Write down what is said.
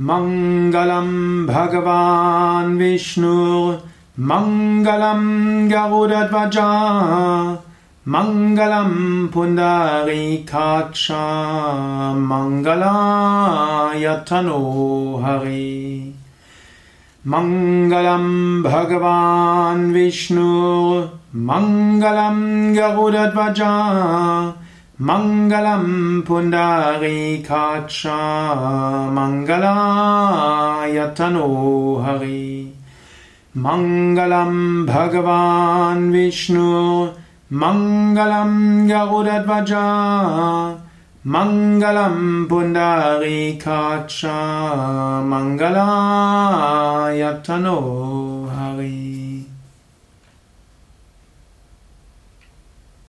मङ्गलं भगवान् विष्णु गौरध्वजा मङ्गलं पुनरीकाक्षा मङ्गलायतनो हरि मङ्गलं भगवान् विष्णु मङ्गलं गौरध्वजा मङ्गलं पुण्डरीकाक्षा मङ्गलायतनो हरि। मङ्गलं भगवान् विष्णु मङ्गलं गौरध्वजा मङ्गलं पुण्डरीकाक्षा मङ्गलायतनो